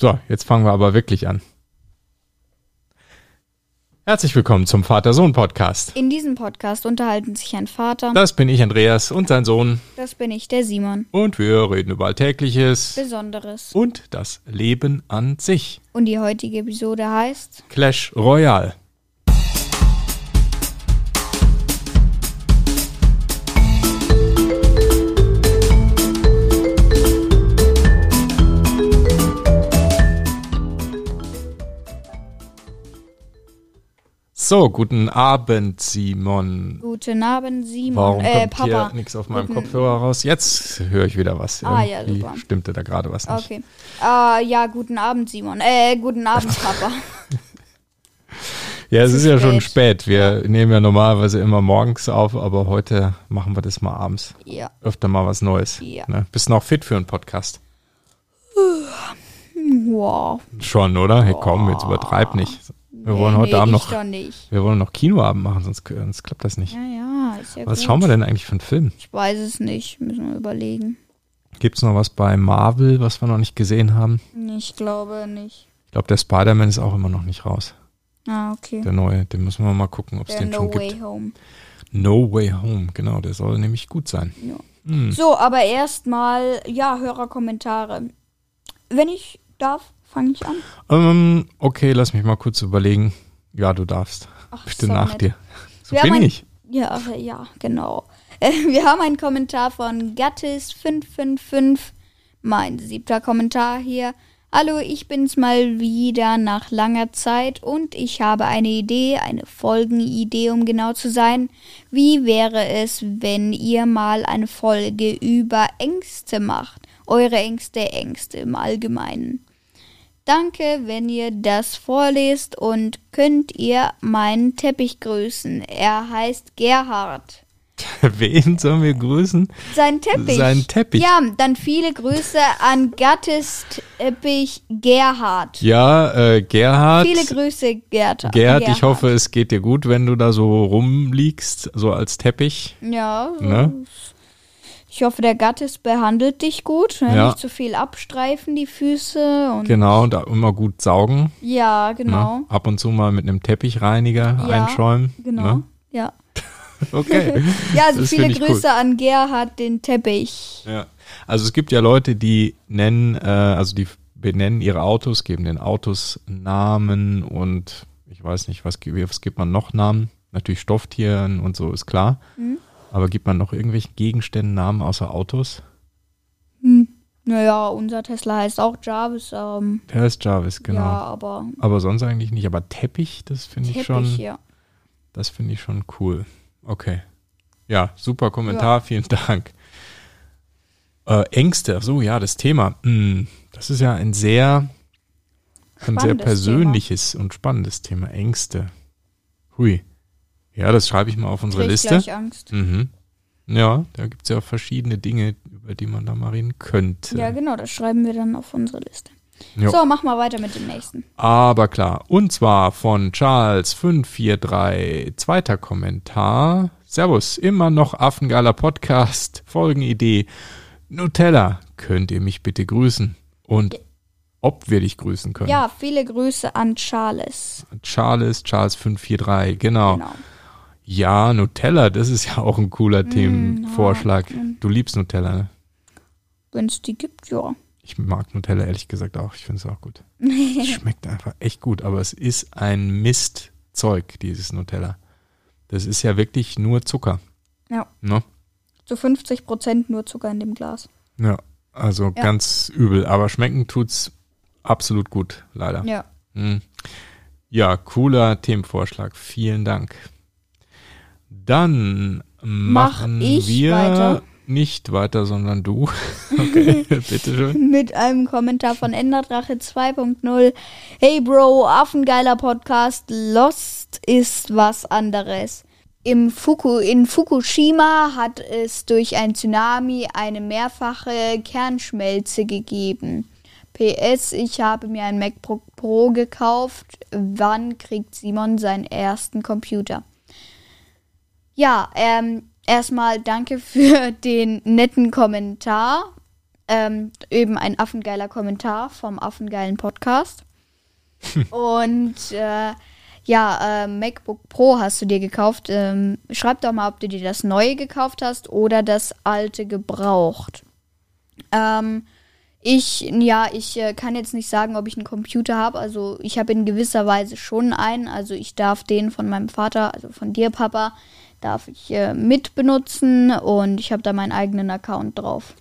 So, jetzt fangen wir aber wirklich an. Herzlich willkommen zum Vater-Sohn-Podcast. In diesem Podcast unterhalten sich ein Vater, Das bin ich, Andreas, und sein Sohn. das bin ich, der Simon. Und wir reden über Alltägliches Besonderes. und das Leben an sich. Und die heutige Episode heißt Clash Royale. So, guten Abend, Simon. Guten Abend, Simon. Warum äh, kommt Papa. hier nichts auf meinem Guten- Kopfhörer raus? Jetzt höre ich wieder was. Ah, ja, super. Stimmte da gerade was nicht. Okay. Äh, ja, guten Abend, Simon. Äh, guten Abend, Papa. Ja, es Zu ist ja schon spät. spät. Wir nehmen ja normalerweise immer morgens auf, aber heute machen wir das mal abends. ja. Öfter mal was Neues. Ja. Ne? Bist du noch fit für einen Podcast? Wow. Schon, oder? Hey, komm, jetzt übertreib nicht. Wir wollen nee, heute nee, Abend noch, wir wollen noch Kinoabend machen, sonst, sonst klappt das nicht. Ja, ja, ist ja Was gut. schauen wir denn eigentlich für einen Film? Ich weiß es nicht. Müssen wir überlegen. Gibt es noch was bei Marvel, was wir noch nicht gesehen haben? Ich glaube nicht. Ich glaube, der Spider-Man ist auch immer noch nicht raus. Ah, okay. Der neue, den müssen wir mal gucken, ob es den No schon Way gibt. Home. No Way Home, genau, der soll nämlich gut sein. Ja. Hm. So, aber erstmal, ja, Hörerkommentare. Wenn ich darf, fange ich an. Ähm, okay, lass mich mal kurz überlegen. Ja, du darfst. Ach, Bitte so nach nett. dir. So Wir bin ein- ich. Ja, ach, ja, genau. Äh, Wir haben einen Kommentar von Gattis555. Mein siebter Kommentar hier. Hallo, ich bin's mal wieder nach langer Zeit und ich habe eine Idee, eine Folgenidee, um genau zu sein. Wie wäre es, wenn ihr mal eine Folge über Ängste macht? Eure Ängste, Ängste im Allgemeinen. Danke, wenn ihr das vorlest und könnt ihr meinen Teppich grüßen. Er heißt Gerhard. Wen sollen wir grüßen? Sein Teppich. Sein Teppich. Ja, dann viele Grüße an Gattes Teppich Gerhard. Ja, äh, Gerhard. Viele Grüße, Gerd. Gerhard, ich hoffe, es geht dir gut, wenn du da so rumliegst, so als Teppich. Ja. Ne? Ich hoffe, der Gattes behandelt dich gut. Ne? Ja. Nicht zu viel abstreifen, die Füße. Und Genau, und da immer gut saugen. Ja, genau. Ne? Ab und zu mal mit einem Teppichreiniger Ja, einschäumen. Genau. Ne? Ja. Okay. Ja, also Das viele Grüße cool. an Gerhard, den Teppich. Ja. Also es gibt ja Leute, die nennen, äh, also die benennen ihre Autos, geben den Autos Namen und ich weiß nicht, was, was gibt man noch Namen? Natürlich Stofftieren und so ist klar. Mhm. Aber gibt man noch irgendwelchen Gegenständen Namen außer Autos? Hm. Naja, unser Tesla heißt auch Jarvis. Ähm, Der ist Jarvis, genau. Ja, aber Aber sonst eigentlich nicht. Aber Teppich, das finde ich schon, ja. das finde ich schon cool. Okay. Ja, super Kommentar, vielen Dank. Äh, Ängste, ach so, ja, das Thema. Hm, das ist ja ein sehr, ein sehr persönliches und spannendes Thema. Ängste. Hui. Ja, das schreibe ich mal auf unsere Krieg Liste. gleich Angst. Mhm. Ja, da gibt es ja verschiedene Dinge, über die man da mal reden könnte. Ja, genau, das schreiben wir dann auf unsere Liste. Jo. So, mach mal weiter mit dem nächsten. Aber klar. Und zwar von Charles543, zweiter Kommentar. Servus, immer noch affengeiler Podcast. Folgenidee. Nutella, könnt ihr mich bitte grüßen? Und ob wir dich grüßen können? Ja, viele Grüße an Charles. Charles, Charles543, genau. Genau. Ja, Nutella, das ist ja auch ein cooler Mm, Themenvorschlag. Du liebst Nutella, ne? Wenn es die gibt, ja. Ich mag Nutella ehrlich gesagt auch. Ich finde es auch gut. Es schmeckt einfach echt gut, aber es ist ein Mistzeug, dieses Nutella. Das ist ja wirklich nur Zucker. Ja. Ne? Zu 50 Prozent nur Zucker in dem Glas. Ja, also Ja. ganz übel. Aber schmecken tut's absolut gut, leider. Ja. Hm. Ja, cooler Themenvorschlag. Vielen Dank. Dann machen ich wir weiter? nicht weiter, sondern du. Okay, bitteschön. Mit einem Kommentar von Enderdrache 2.0. Hey Bro, affengeiler Podcast. Lost ist was anderes. Im Fuku, in Fukushima hat es durch ein Tsunami eine mehrfache Kernschmelze gegeben. PS, ich habe mir ein MacBook Pro gekauft. Wann kriegt Simon seinen ersten Computer? Ja, ähm, erstmal danke für den netten Kommentar. Ähm, eben ein affengeiler Kommentar vom affengeilen Podcast. Und äh, ja, äh, MacBook Pro hast du dir gekauft. Ähm, schreib doch mal, ob du dir das neue gekauft hast oder das alte gebraucht. Ähm, ich, ja, ich äh, kann jetzt nicht sagen, ob ich einen Computer habe. Also ich habe in gewisser Weise schon einen. Also ich darf den von meinem Vater, also von dir, Papa, darf ich äh, mitbenutzen und ich habe da meinen eigenen Account drauf.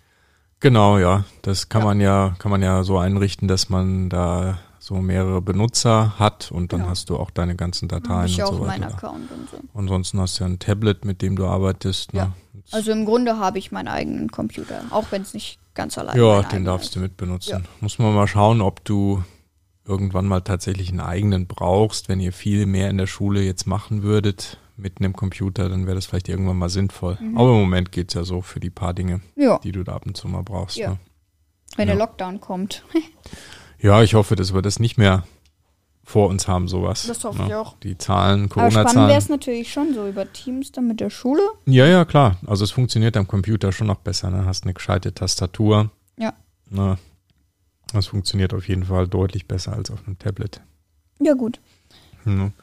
Genau, ja. Das kann ja. man ja, kann man ja so einrichten, dass man da so mehrere Benutzer hat und dann genau. hast du auch deine ganzen Dateien ich und auch so weiter. Account und so. Ansonsten hast du ja ein Tablet, mit dem du arbeitest. Ne? Ja. Also im Grunde habe ich meinen eigenen Computer, auch wenn es nicht ganz allein Ja, den darfst ist. du mitbenutzen. Ja. Muss man mal schauen, ob du irgendwann mal tatsächlich einen eigenen brauchst, wenn ihr viel mehr in der Schule jetzt machen würdet mit einem Computer, dann wäre das vielleicht irgendwann mal sinnvoll. Mhm. Aber im Moment geht es ja so für die paar Dinge, ja. die du da ab und zu mal brauchst. Ja. Ne? Wenn der Lockdown kommt. Ja, ich hoffe, dass wir das nicht mehr vor uns haben, sowas. Das hoffe ne? ich auch. Die Zahlen, Corona-Zahlen. Aber spannend wäre es natürlich schon so über Teams dann mit der Schule. Ja, ja, klar. Also es funktioniert am Computer schon noch besser. Ne? Hast eine gescheite Tastatur. Ja. Ne? Das funktioniert auf jeden Fall deutlich besser als auf einem Tablet. Ja, gut.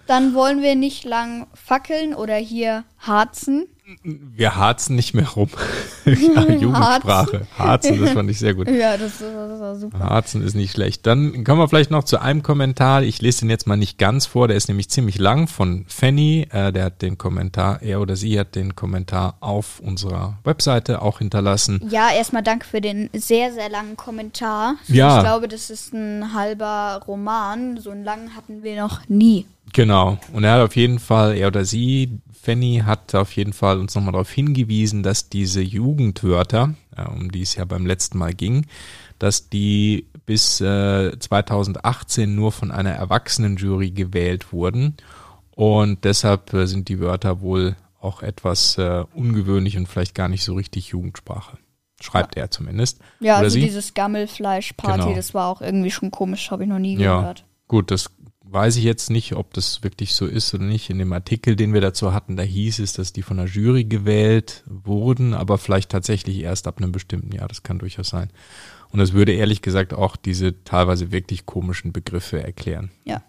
Dann wollen wir nicht lang fackeln oder hier harzen. Wir harzen nicht mehr rum. ja, Jugendsprache. Harzen, das fand ich sehr gut. Ja, das, das war super. Harzen ist nicht schlecht. Dann kommen wir vielleicht noch zu einem Kommentar. Ich lese den jetzt mal nicht ganz vor. Der ist nämlich ziemlich lang von Fanny. Äh, der hat den Kommentar, er oder sie hat den Kommentar auf unserer Webseite auch hinterlassen. Ja, erstmal danke für den sehr, sehr langen Kommentar. Ja. Ich glaube, das ist ein halber Roman. So einen langen hatten wir noch nie. Genau. Und er hat auf jeden Fall, er oder sie, Fanny hat auf jeden Fall uns nochmal darauf hingewiesen, dass diese Jugendwörter, um die es ja beim letzten Mal ging, dass die bis äh, 2018 nur von einer Erwachsenenjury gewählt wurden. Und deshalb äh, sind die Wörter wohl auch etwas äh, ungewöhnlich und vielleicht gar nicht so richtig Jugendsprache. Schreibt ja. er zumindest. Ja, Oder also sie? dieses Gammelfleisch-Party, genau. das war auch irgendwie schon komisch, habe ich noch nie gehört. Ja, gut, das weiß ich jetzt nicht, ob das wirklich so ist oder nicht. In dem Artikel, den wir dazu hatten, da hieß es, dass die von der Jury gewählt wurden, aber vielleicht tatsächlich erst ab einem bestimmten Jahr. Das kann durchaus sein. Und das würde ehrlich gesagt auch diese teilweise wirklich komischen Begriffe erklären. Ja.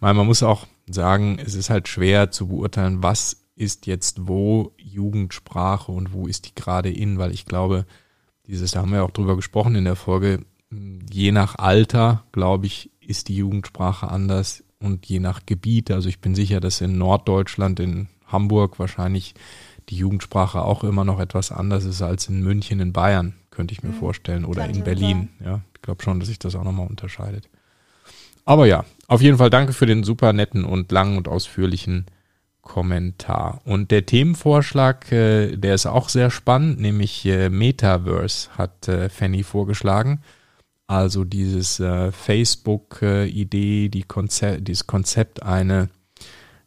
Weil man muss auch sagen, es ist halt schwer zu beurteilen, was ist jetzt wo Jugendsprache und wo ist die gerade in, weil ich glaube, dieses, da haben wir auch drüber gesprochen in der Folge, je nach Alter, glaube ich, ist die Jugendsprache anders und je nach Gebiet. Also ich bin sicher, dass in Norddeutschland, in Hamburg wahrscheinlich die Jugendsprache auch immer noch etwas anders ist als in München, in Bayern, könnte ich mir mhm. vorstellen, oder Kann in Berlin. Ja, ich glaube schon, dass sich das auch nochmal unterscheidet. Aber ja, auf jeden Fall danke für den super netten und langen und ausführlichen Kommentar. Und der Themenvorschlag, äh, der ist auch sehr spannend, nämlich äh, Metaverse hat äh, Fanny vorgeschlagen. Also dieses äh, Facebook-Idee, äh, die Konze dieses Konzept, eine,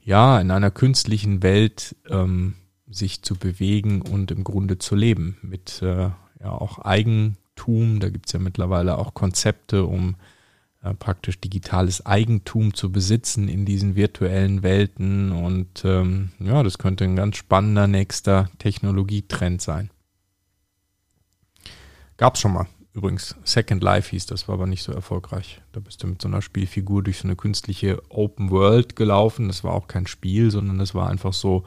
ja, in einer künstlichen Welt ähm, sich zu bewegen und im Grunde zu leben. Mit äh, ja auch Eigentum. Da gibt's ja mittlerweile auch Konzepte, um äh, praktisch digitales Eigentum zu besitzen in diesen virtuellen Welten. Und ähm, ja, das könnte ein ganz spannender nächster Technologietrend sein. Gab's schon mal. Übrigens, Second Life hieß das, war aber nicht so erfolgreich. Da bist du mit so einer Spielfigur durch so eine künstliche Open World gelaufen. Das war auch kein Spiel, sondern das war einfach so,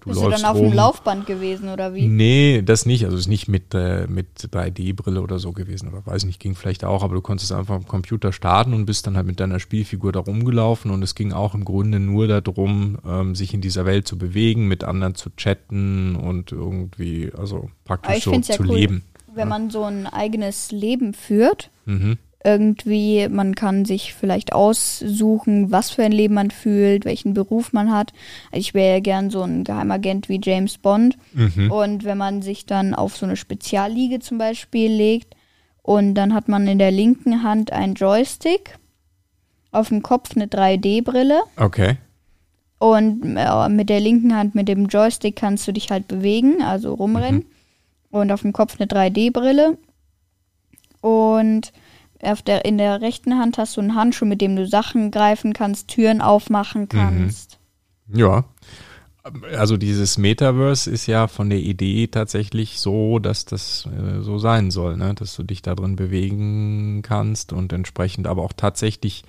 du Bist du dann auf rum. dem Laufband gewesen oder wie? Nee, das nicht. Also es ist nicht mit, äh, mit 3D-Brille oder so gewesen. Oder weiß nicht, ging vielleicht auch, aber du konntest einfach am Computer starten und bist dann halt mit deiner Spielfigur da rumgelaufen. Und es ging auch im Grunde nur darum, ähm, sich in dieser Welt zu bewegen, mit anderen zu chatten und irgendwie, also praktisch so zu cool. leben wenn man so ein eigenes Leben führt. Mhm. Irgendwie, man kann sich vielleicht aussuchen, was für ein Leben man fühlt, welchen Beruf man hat. Also ich wäre ja gern so ein Geheimagent wie James Bond. Mhm. Und wenn man sich dann auf so eine Spezialliege zum Beispiel legt und dann hat man in der linken Hand einen Joystick, auf dem Kopf eine 3D-Brille. Okay. Und äh, mit der linken Hand, mit dem Joystick kannst du dich halt bewegen, also rumrennen. Mhm und auf dem Kopf eine 3D-Brille. Und auf der, in der rechten Hand hast du einen Handschuh, mit dem du Sachen greifen kannst, Türen aufmachen kannst. Mhm. Ja. Also dieses Metaverse ist ja von der Idee tatsächlich so, dass das äh, so sein soll, ne? dass du dich da drin bewegen kannst und entsprechend aber auch tatsächlich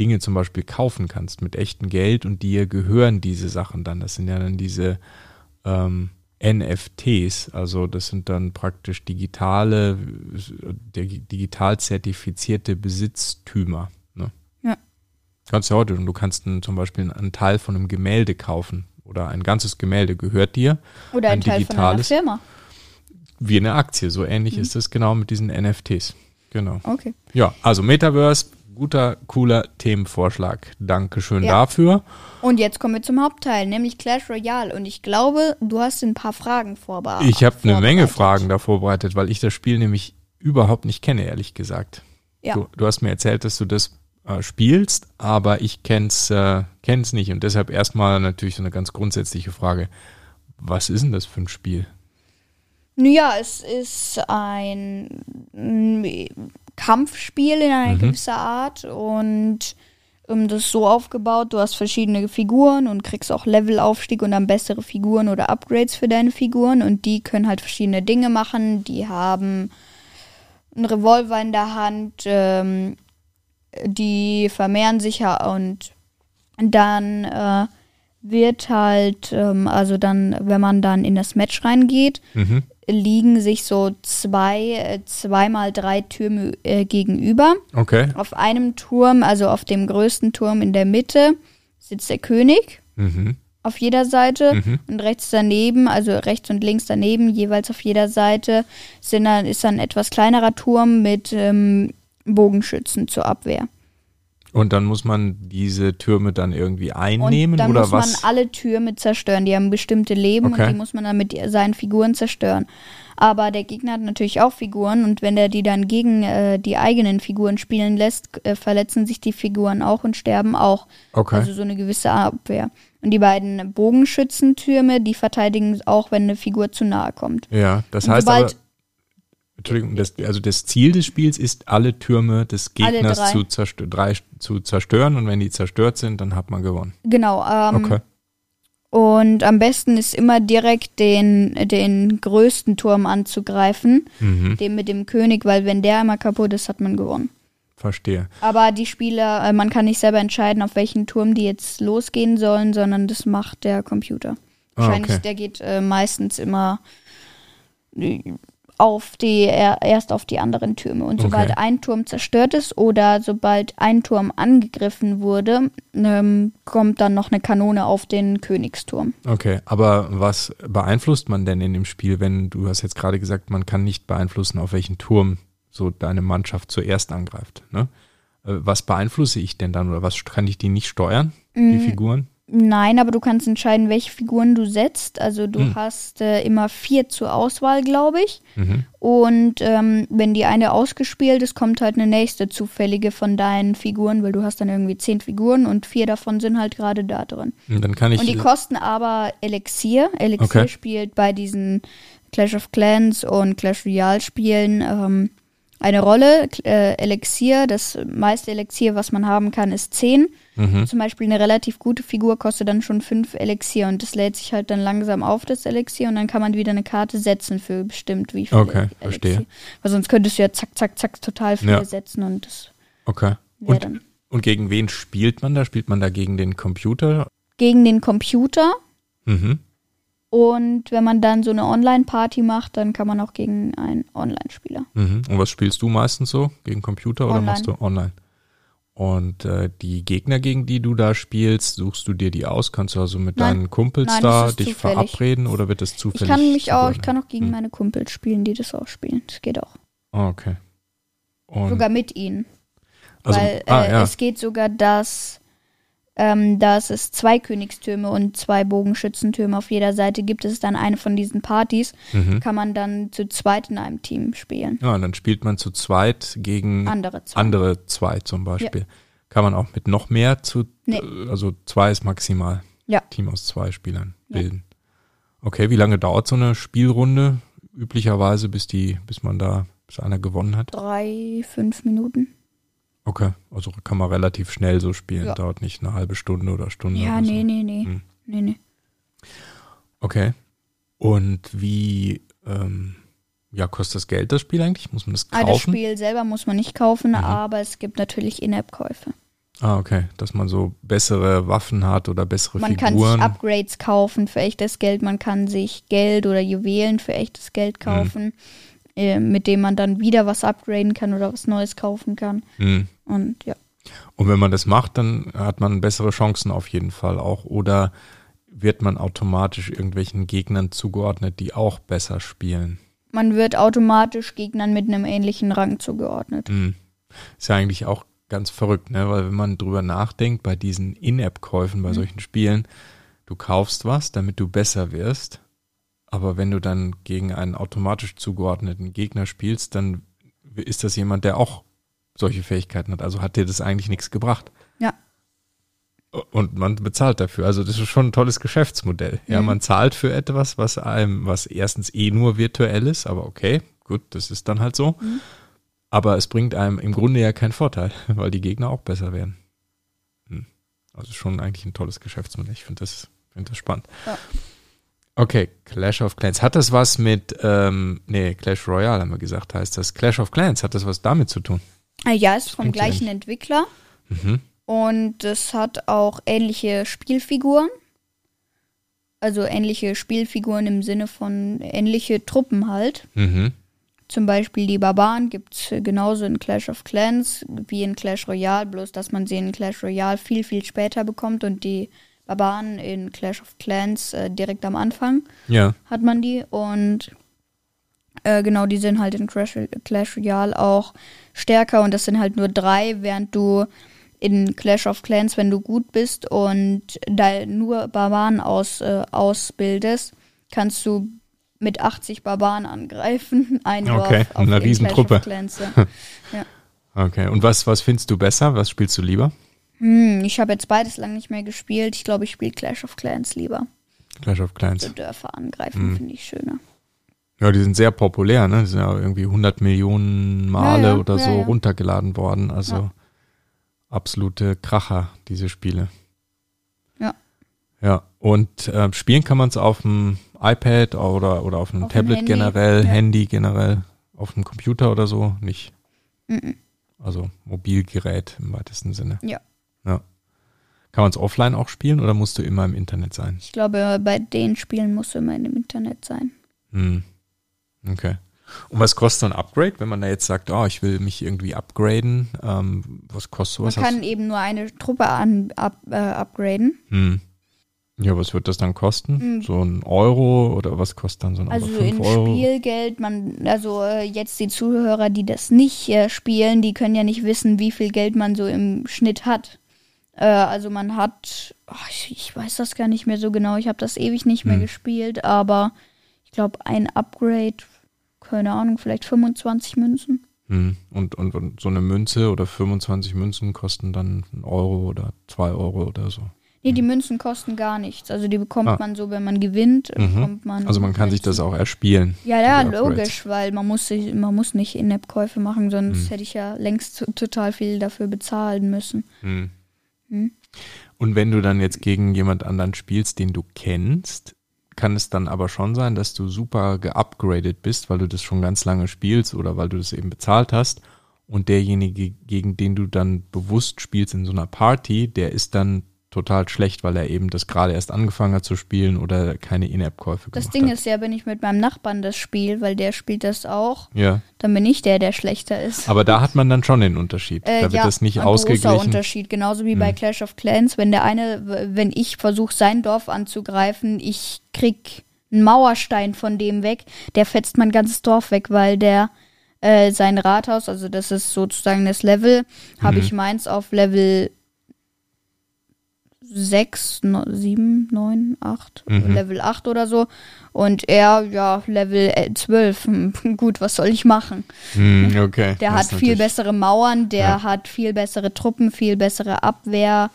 Dinge zum Beispiel kaufen kannst mit echtem Geld und dir gehören diese Sachen dann. Das sind ja dann diese ähm, NFTs, also das sind dann praktisch digitale, digital zertifizierte Besitztümer. Ne? Ja. Kannst du ja heute, und du kannst einen, zum Beispiel einen Teil von einem Gemälde kaufen oder ein ganzes Gemälde gehört dir. Oder ein, ein Teil digitales, von einer Firma. Wie eine Aktie, so ähnlich mhm. ist es genau mit diesen NFTs. Genau. Okay. Ja, also Metaverse, guter, cooler Themenvorschlag. Dankeschön ja. dafür. Und jetzt kommen wir zum Hauptteil, nämlich Clash Royale. Und ich glaube, du hast ein paar Fragen vorbereitet. Ich habe eine Menge Fragen da vorbereitet, weil ich das Spiel nämlich überhaupt nicht kenne, ehrlich gesagt. Ja. Du, du hast mir erzählt, dass du das äh, spielst, aber ich kenn's, äh, kenn's nicht. Und deshalb erstmal natürlich so eine ganz grundsätzliche Frage. Was ist denn das für ein Spiel? Ja, es ist ein Kampfspiel in einer mhm. gewissen Art und um, das ist so aufgebaut, du hast verschiedene Figuren und kriegst auch Levelaufstieg und dann bessere Figuren oder Upgrades für deine Figuren und die können halt verschiedene Dinge machen. Die haben einen Revolver in der Hand, ähm, die vermehren sich ja und dann äh, wird halt, ähm, also dann, wenn man dann in das Match reingeht, mhm liegen sich so zwei, äh, zweimal drei Türme äh, gegenüber. Okay. Auf einem Turm, also auf dem größten Turm in der Mitte, sitzt der König. Mhm. Auf jeder Seite mhm. und rechts daneben, also rechts und links daneben, jeweils auf jeder Seite, sind dann, ist dann ein etwas kleinerer Turm mit ähm, Bogenschützen zur Abwehr. Und dann muss man diese Türme dann irgendwie einnehmen und dann oder muss was? man alle Türme zerstören. Die haben bestimmte Leben okay. und die muss man dann mit seinen Figuren zerstören. Aber der Gegner hat natürlich auch Figuren und wenn er die dann gegen äh, die eigenen Figuren spielen lässt, äh, verletzen sich die Figuren auch und sterben auch. Okay. Also so eine gewisse Abwehr. Und die beiden Bogenschützentürme, die verteidigen auch, wenn eine Figur zu nahe kommt. Ja, das heißt aber, Entschuldigung, das, also das Ziel des Spiels ist, alle Türme des Gegners zu, zerstö drei, zu zerstören und wenn die zerstört sind, dann hat man gewonnen. Genau. Ähm, okay. Und am besten ist immer direkt den, den größten Turm anzugreifen, mhm. den mit dem König, weil wenn der einmal kaputt ist, hat man gewonnen. Verstehe. Aber die Spieler, äh, man kann nicht selber entscheiden, auf welchen Turm die jetzt losgehen sollen, sondern das macht der Computer. Ah, Wahrscheinlich, ah, okay. der geht äh, meistens immer auf die, erst auf die anderen Türme. Und sobald okay. ein Turm zerstört ist oder sobald ein Turm angegriffen wurde, ähm, kommt dann noch eine Kanone auf den Königsturm. Okay, aber was beeinflusst man denn in dem Spiel, wenn du hast jetzt gerade gesagt, man kann nicht beeinflussen, auf welchen Turm so deine Mannschaft zuerst angreift. Ne? Äh, was beeinflusse ich denn dann oder was kann ich die nicht steuern, die mm. Figuren? Nein, aber du kannst entscheiden, welche Figuren du setzt. Also du hm. hast äh, immer vier zur Auswahl, glaube ich. Mhm. Und ähm, wenn die eine ausgespielt ist, kommt halt eine nächste zufällige von deinen Figuren, weil du hast dann irgendwie zehn Figuren und vier davon sind halt gerade da drin. Und, dann kann ich und die kosten aber Elixier. Elixier okay. spielt bei diesen Clash of Clans und Clash Royale Spielen ähm, eine Rolle. Äh, Elixier, das meiste Elixier, was man haben kann, ist 10. Mhm. Zum Beispiel eine relativ gute Figur kostet dann schon 5 Elixier und das lädt sich halt dann langsam auf, das Elixier, und dann kann man wieder eine Karte setzen für bestimmt wie viel okay, Elixier. verstehe. Weil sonst könntest du ja zack, zack, zack total viel ja. setzen und das. Okay. Und, und gegen wen spielt man da? Spielt man da gegen den Computer? Gegen den Computer. Mhm. Und wenn man dann so eine Online-Party macht, dann kann man auch gegen einen Online-Spieler. Mhm. Und was spielst du meistens so? Gegen Computer online. oder machst du online? Und äh, die Gegner, gegen die du da spielst, suchst du dir die aus? Kannst du also mit nein, deinen Kumpels nein, da dich zufällig. verabreden oder wird das zufällig? Ich kann mich auch, ich kann auch gegen hm. meine Kumpels spielen, die das auch spielen. Das geht auch. Ah, okay. Und sogar mit ihnen. Also, Weil ah, äh, ja. es geht sogar, dass ähm, dass es zwei Königstürme und zwei Bogenschützentürme auf jeder Seite gibt. Es ist dann eine von diesen Partys. Mhm. Kann man dann zu zweit in einem Team spielen. Ja, dann spielt man zu zweit gegen andere zwei, andere zwei zum Beispiel. Ja. Kann man auch mit noch mehr zu, nee. also zwei ist maximal. Ja. Team aus zwei Spielern bilden. Ja. Okay, wie lange dauert so eine Spielrunde üblicherweise, bis die, bis man da, bis einer gewonnen hat? Drei, fünf Minuten. Okay, also kann man relativ schnell so spielen, ja. dauert nicht eine halbe Stunde oder Stunde. Ja, oder nee, so. nee, nee, hm. nee, nee. Okay. Und wie ähm, ja, kostet das Geld, das Spiel eigentlich? Muss man das Ah, das kaufen? Spiel selber muss man nicht kaufen, Mhm. aber es gibt natürlich In-App-Käufe. Ah, okay. Dass man so bessere Waffen hat oder bessere Man kann Figuren. sich Upgrades kaufen für echtes Geld, man kann sich Geld oder Juwelen für echtes Geld Mhm. Äh, mit dem man dann wieder was upgraden kann oder was Neues kaufen kann. Hm. Und ja. Und wenn man das macht, dann hat man bessere Chancen auf jeden Fall auch. Oder wird man automatisch irgendwelchen Gegnern zugeordnet, die auch besser spielen? Man wird automatisch Gegnern mit einem ähnlichen Rang zugeordnet. Hm. Ist ja eigentlich auch ganz verrückt, ne? Weil wenn man drüber nachdenkt, bei diesen In-App-Käufen, bei solchen Spielen, du kaufst was, damit du besser wirst. Aber wenn du dann gegen einen automatisch zugeordneten Gegner spielst, dann ist das jemand, der auch solche Fähigkeiten hat. Also hat dir das eigentlich nichts gebracht. Ja. Und man bezahlt dafür. Also das ist schon ein tolles Geschäftsmodell. Ja, Mhm. man zahlt für etwas, was einem, was erstens eh nur virtuell ist, aber okay, gut, das ist dann halt so. Mhm. Aber es bringt einem im Grunde ja keinen Vorteil, weil die Gegner auch besser werden. Hm. Also schon eigentlich ein tolles Geschäftsmodell. Ich finde das, finde das spannend. Ja. Okay, Clash of Clans. Hat das was mit, ähm, nee, Clash Royale haben wir gesagt, heißt das. Clash of Clans, hat das was damit zu tun? Ah, Ja, ist vom gleichen Entwickler Mhm. und es hat auch ähnliche Spielfiguren. Also ähnliche Spielfiguren im Sinne von ähnliche Truppen halt. Mhm. Zum Beispiel die Barbaren gibt es genauso in Clash of Clans wie in Clash Royale, bloß dass man sie in Clash Royale viel, viel später bekommt und die Barbaren in Clash of Clans äh, direkt am Anfang Ja. hat man die und äh, genau, die sind halt in Clash, Clash Royale auch stärker und das sind halt nur drei, während du in Clash of Clans, wenn du gut bist und da nur Barbaren aus, äh, ausbildest, kannst du mit 80 Barbaren angreifen. Ein Okay, auf eine in Riesentruppe. Clans, ja. Okay. Und was, was findest du besser? Was spielst du lieber? Hm, ich habe jetzt beides lang nicht mehr gespielt. Ich glaube, ich spiele Clash of Clans lieber. Clash of So Clans. Dörfer angreifen Mhm. finde ich schöner. Ja, die sind sehr populär, ne? Die sind ja irgendwie 100 Millionen Male Ja, ja, oder so ja, ja. runtergeladen worden. Also absolute Kracher, diese Spiele. Ja. Ja, und äh, spielen kann man es auf dem iPad oder, oder auf einem Auf dem Tablet Handy, generell. Handy generell, auf dem Computer oder so, nicht. Mhm. Also Mobilgerät im weitesten Sinne. Ja. Kann man es offline auch spielen oder musst du immer im Internet sein? Ich glaube, bei den Spielen musst du immer im Internet sein. Hm. Okay. Und was kostet so ein Upgrade, wenn man da jetzt sagt, oh, ich will mich irgendwie upgraden? Ähm, was kostet sowas? Man kann eben nur eine Truppe an, up, äh, upgraden. hm. Ja, was wird das dann kosten? Hm. So ein Euro oder was kostet dann so ein Also Euro? in Fünf Euro? Spielgeld, man, also äh, jetzt die Zuhörer, die das nicht äh, spielen, die können ja nicht wissen, wie viel Geld man so im Schnitt hat. Äh, also man hat, oh, ich, ich weiß das gar nicht mehr so genau, ich habe das ewig nicht mehr Hm. gespielt, aber ich glaube ein Upgrade, keine Ahnung, vielleicht 25 Münzen. Hm. Und, und, und so eine Münze oder 25 Münzen kosten dann ein Euro oder zwei Euro oder so. Nee, die Münzen kosten gar nichts. Also die bekommt Ah. man so, wenn man gewinnt, Mhm. bekommt man. Also man kann sich das Münzen. auch erspielen. Ja, ja, logisch, weil man muss sich, man muss nicht In-App-Käufe machen, sonst Hm. hätte ich ja längst total viel dafür bezahlen müssen. Hm. Hm. Und wenn du dann jetzt gegen jemand anderen spielst, den du kennst, kann es dann aber schon sein, dass du super geupgradet bist, weil du das schon ganz lange spielst oder weil du das eben bezahlt hast. Und derjenige, gegen den du dann bewusst spielst in so einer Party, der ist dann total schlecht, weil er eben das gerade erst angefangen hat zu spielen oder keine In-App-Käufe Das gemacht Ding hat. ist ja, wenn ich mit meinem Nachbarn das spiele, weil der spielt das auch, ja, dann bin ich der, der schlechter ist. aber da hat man dann schon den Unterschied. Äh, da wird ja, das nicht ein großer ausgeglichen. Unterschied, genauso wie bei Hm. Clash of Clans, wenn der eine, wenn ich versuche sein Dorf anzugreifen, ich krieg einen Mauerstein von dem weg, der fetzt mein ganzes Dorf weg, weil der äh, sein Rathaus, also das ist sozusagen das Level, habe Mhm. ich meins auf Level 6, 7, 9, 8, Mhm. Level 8 oder so. Und er, ja, Level äh, 12. Hm, Gut, was soll ich machen? Hm, okay. Der Das hat viel bessere Mauern, der Ja. hat viel bessere Truppen, viel bessere Abwehr.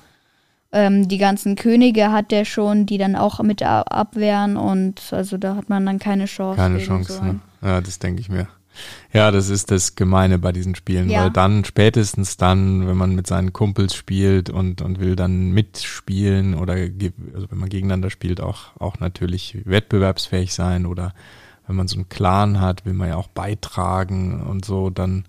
Ähm, die ganzen Könige hat der schon, die dann auch mit abwehren und also da hat man dann keine Chance. Keine Chance. so ne? Ja, das denke ich mir. Ja, das ist das Gemeine bei diesen Spielen, Ja. weil dann spätestens dann, wenn man mit seinen Kumpels spielt und, und will dann mitspielen oder also wenn man gegeneinander spielt, auch, auch natürlich wettbewerbsfähig sein oder wenn man so einen Clan hat, will man ja auch beitragen und so, dann,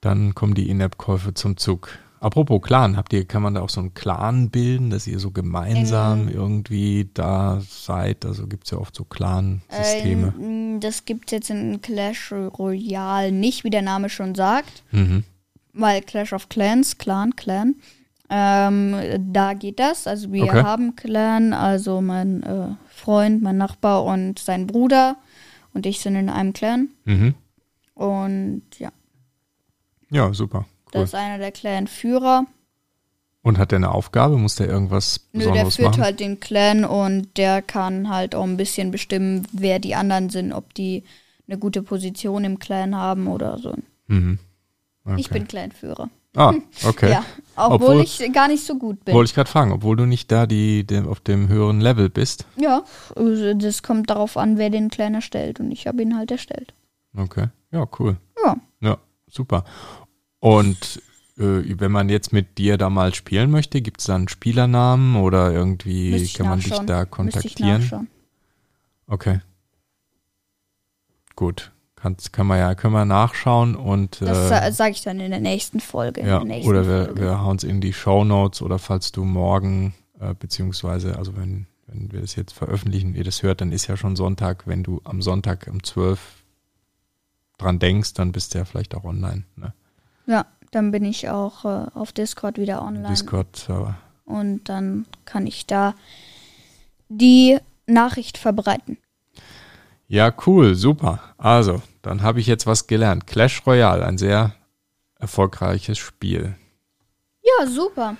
dann kommen die In-App-Käufe zum Zug. Apropos Clan, habt ihr, kann man da auch so einen Clan bilden, dass ihr so gemeinsam irgendwie da seid? Also gibt's ja oft so Clan-Systeme. Ähm, das gibt jetzt in Clash Royale nicht, wie der Name schon sagt. Mhm. Weil Clash of Clans, Clan, Clan, ähm, da geht das. Also wir Okay. haben Clan, also mein äh, Freund, mein Nachbar und sein Bruder und ich sind in einem Clan. Mhm. Und ja, Ja, super. Das Cool. ist einer der Clan-Führer. Und hat der eine Aufgabe? Muss der irgendwas Nö, der Besonderes führt machen? halt den Clan und der kann halt auch ein bisschen bestimmen, wer die anderen sind, ob die eine gute Position im Clan haben oder so. Mhm. Okay. Ich bin Clanführer. Ah, okay. Ja, obwohl, Obwohl- ich gar nicht so gut bin. Wollte ich gerade fragen, obwohl du nicht da die, die auf dem höheren Level bist. Ja, also das kommt darauf an, wer den Clan erstellt und ich habe ihn halt erstellt. Okay. Ja, cool. Ja, Ja, super. Und äh, wenn man jetzt mit dir da mal spielen möchte, gibt es da einen Spielernamen oder irgendwie ich kann man dich da ich kontaktieren? nachschauen. Okay. Gut. Kann's, kann man ja, können wir nachschauen und Das äh, sage ich dann in der nächsten Folge. Ja, nächsten oder wir, Folge. wir hauen es in die Show Notes oder falls du morgen, äh, beziehungsweise, also wenn, wenn wir das jetzt veröffentlichen, ihr das hört, dann ist ja schon Sonntag. Wenn du am Sonntag um 12 dran denkst, dann bist du ja vielleicht auch online. Ne? Ja, dann bin ich auch äh, auf Discord wieder online. Discord-Server. Und dann kann ich da die Nachricht verbreiten. Ja, cool, super. Also, dann habe ich jetzt was gelernt. Clash Royale, ein sehr erfolgreiches Spiel. Ja, super.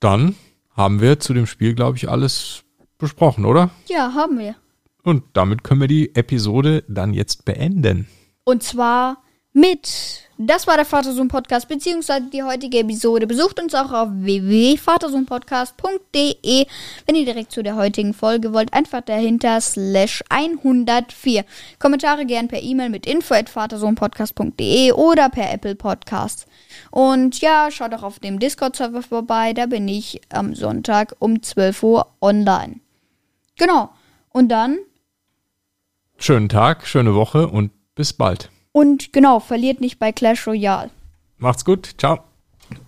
Dann haben wir zu dem Spiel, glaube ich, alles besprochen, oder? Ja, haben wir. Und damit können wir die Episode dann jetzt beenden. Und zwar mit. Das war der Vatersohn-Podcast, beziehungsweise die heutige Episode. Besucht uns auch auf www.vatersohnpodcast.de. Wenn ihr direkt zu der heutigen Folge wollt, einfach dahinter slash 104. Kommentare gern per E-Mail mit info.vatersohnpodcast.de oder per Apple Podcasts. Und ja, schaut auch auf dem Discord-Server vorbei. Da bin ich am Sonntag um 12 Uhr online. Genau. Und dann Schönen Tag, schöne Woche und bis bald. Und genau, verliert nicht bei Clash Royale. Macht's gut. Ciao.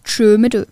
Tschö mit Ö.